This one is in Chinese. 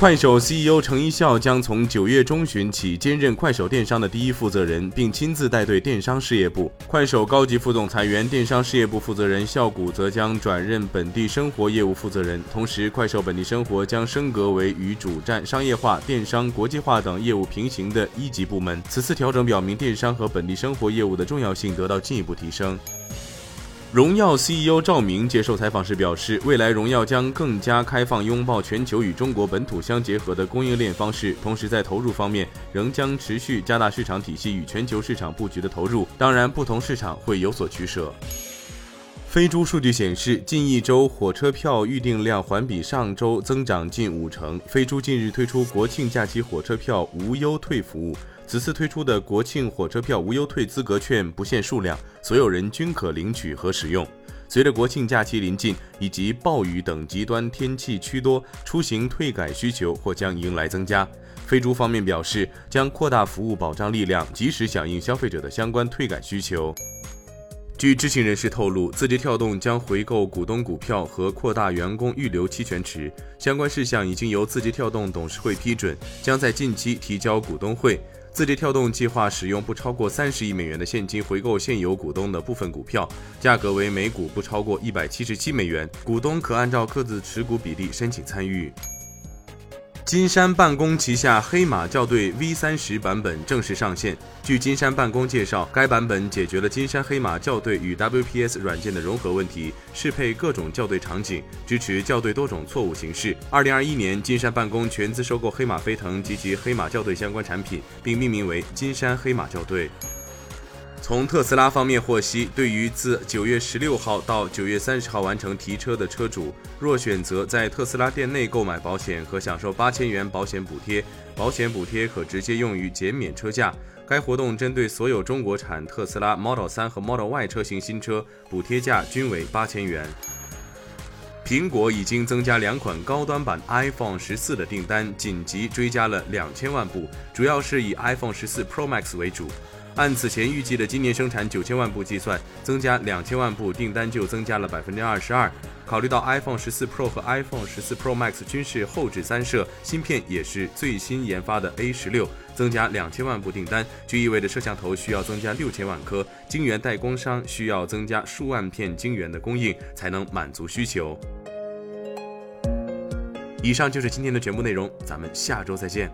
快手 CEO 程一笑将从九月中旬起兼任快手电商的第一负责人，并亲自带队电商事业部。快手高级副总裁、原电商事业部负责人笑谷则将转任本地生活业务负责人。同时，快手本地生活将升格为与主站商业化、电商国际化等业务平行的一级部门。此次调整表明，电商和本地生活业务的重要性得到进一步提升。荣耀 CEO 赵明接受采访时表示，未来荣耀将更加开放，拥抱全球与中国本土相结合的供应链方式。同时，在投入方面，仍将持续加大市场体系与全球市场布局的投入。当然，不同市场会有所取舍。飞猪数据显示，近一周火车票预订量环比上周增长近五成。飞猪近日推出国庆假期火车票无忧退服务。此次推出的国庆火车票无忧退资格券不限数量，所有人均可领取和使用。随着国庆假期临近，以及暴雨等极端天气趋多，出行退改需求或将迎来增加。飞猪方面表示，将扩大服务保障力量，及时响应消费者的相关退改需求。据知情人士透露，字节跳动将回购股东股票和扩大员工预留期权池，相关事项已经由字节跳动董事会批准，将在近期提交股东会。字节跳动计划使用不超过三十亿美元的现金回购现有股东的部分股票，价格为每股不超过一百七十七美元，股东可按照各自持股比例申请参与。金山办公旗下黑马校对 V 三十版本正式上线。据金山办公介绍，该版本解决了金山黑马校对与 WPS 软件的融合问题，适配各种校对场景，支持校对多种错误形式。二零二一年，金山办公全资收购黑马飞腾及其黑马校对相关产品，并命名为金山黑马校对。从特斯拉方面获悉，对于自九月十六号到九月三十号完成提车的车主，若选择在特斯拉店内购买保险，可享受八千元保险补贴，保险补贴可直接用于减免车价。该活动针对所有中国产特斯拉 Model 3和 Model Y 车型新车，补贴价均为八千元。苹果已经增加两款高端版 iPhone 十四的订单，紧急追加了两千万部，主要是以 iPhone 十四 Pro Max 为主。按此前预计的今年生产九千万部计算，增加两千万部订单就增加了百分之二十二。考虑到 iPhone 十四 Pro 和 iPhone 十四 Pro Max 均是后置三摄，芯片也是最新研发的 A 十六，增加两千万部订单，就意味着摄像头需要增加六千万颗，晶圆代工商需要增加数万片晶圆的供应，才能满足需求。以上就是今天的全部内容，咱们下周再见。